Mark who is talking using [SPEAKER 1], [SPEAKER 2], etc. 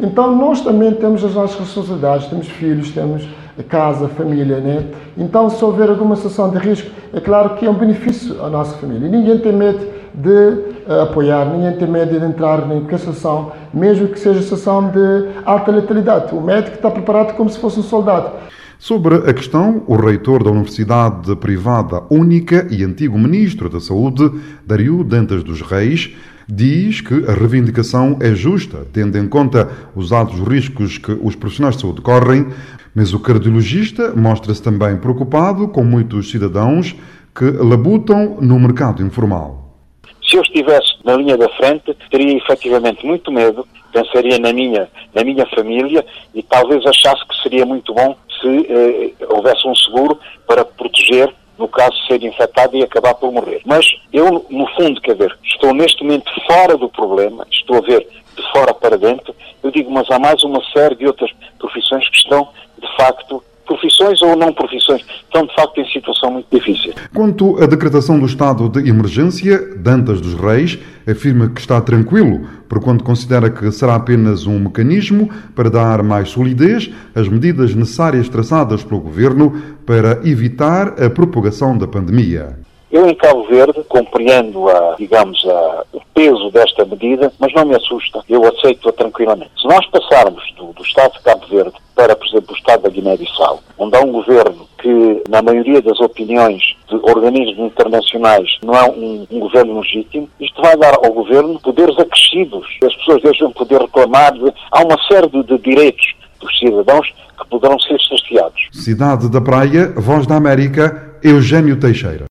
[SPEAKER 1] Então nós também temos as nossas responsabilidades, temos filhos, temos casa, família, né? Então se houver alguma situação de risco, é claro que é um benefício à nossa família. E ninguém tem medo de uh, apoiar, ninguém tem medo de entrar em qualquer situação, mesmo que seja situação de alta letalidade. O médico está preparado como se fosse um soldado.
[SPEAKER 2] Sobre a questão, o reitor da Universidade Privada Única e antigo ministro da Saúde, Dario Dantas dos Reis, diz que a reivindicação é justa, tendo em conta os altos riscos que os profissionais de saúde correm, mas o cardiologista mostra-se também preocupado com muitos cidadãos que labutam no mercado informal.
[SPEAKER 3] Se eu estivesse na linha da frente, teria efetivamente muito medo, pensaria na minha, na minha família e talvez achasse que seria muito bom se eh, houvesse um seguro para proteger no caso ser infectado e acabar por morrer. Mas eu, no fundo, quer ver, estou neste momento fora do problema, estou a ver de fora para dentro, eu digo, mas há mais uma série de outras profissões que estão, de facto, profissões ou não profissões, estão de facto em situação muito difícil.
[SPEAKER 2] Quanto à decretação do estado de emergência, Dantas dos Reis afirma que está tranquilo, porquanto considera que será apenas um mecanismo para dar mais solidez às medidas necessárias traçadas pelo governo para evitar a propagação da pandemia.
[SPEAKER 3] Eu, em Cabo Verde, compreendo, a, digamos, a, o peso desta medida, mas não me assusta. Eu aceito-a tranquilamente. Se nós passarmos do, do Estado de Cabo Verde para, por exemplo, o Estado da Guiné-Bissau, onde há um governo que, na maioria das opiniões de organismos internacionais, não é um, um governo legítimo, isto vai dar ao governo poderes acrescidos. As pessoas deixam de poder reclamar. De, há uma série de, de direitos dos cidadãos que poderão ser saciados.
[SPEAKER 2] Cidade da Praia, Voz da América, Eugênio Teixeira.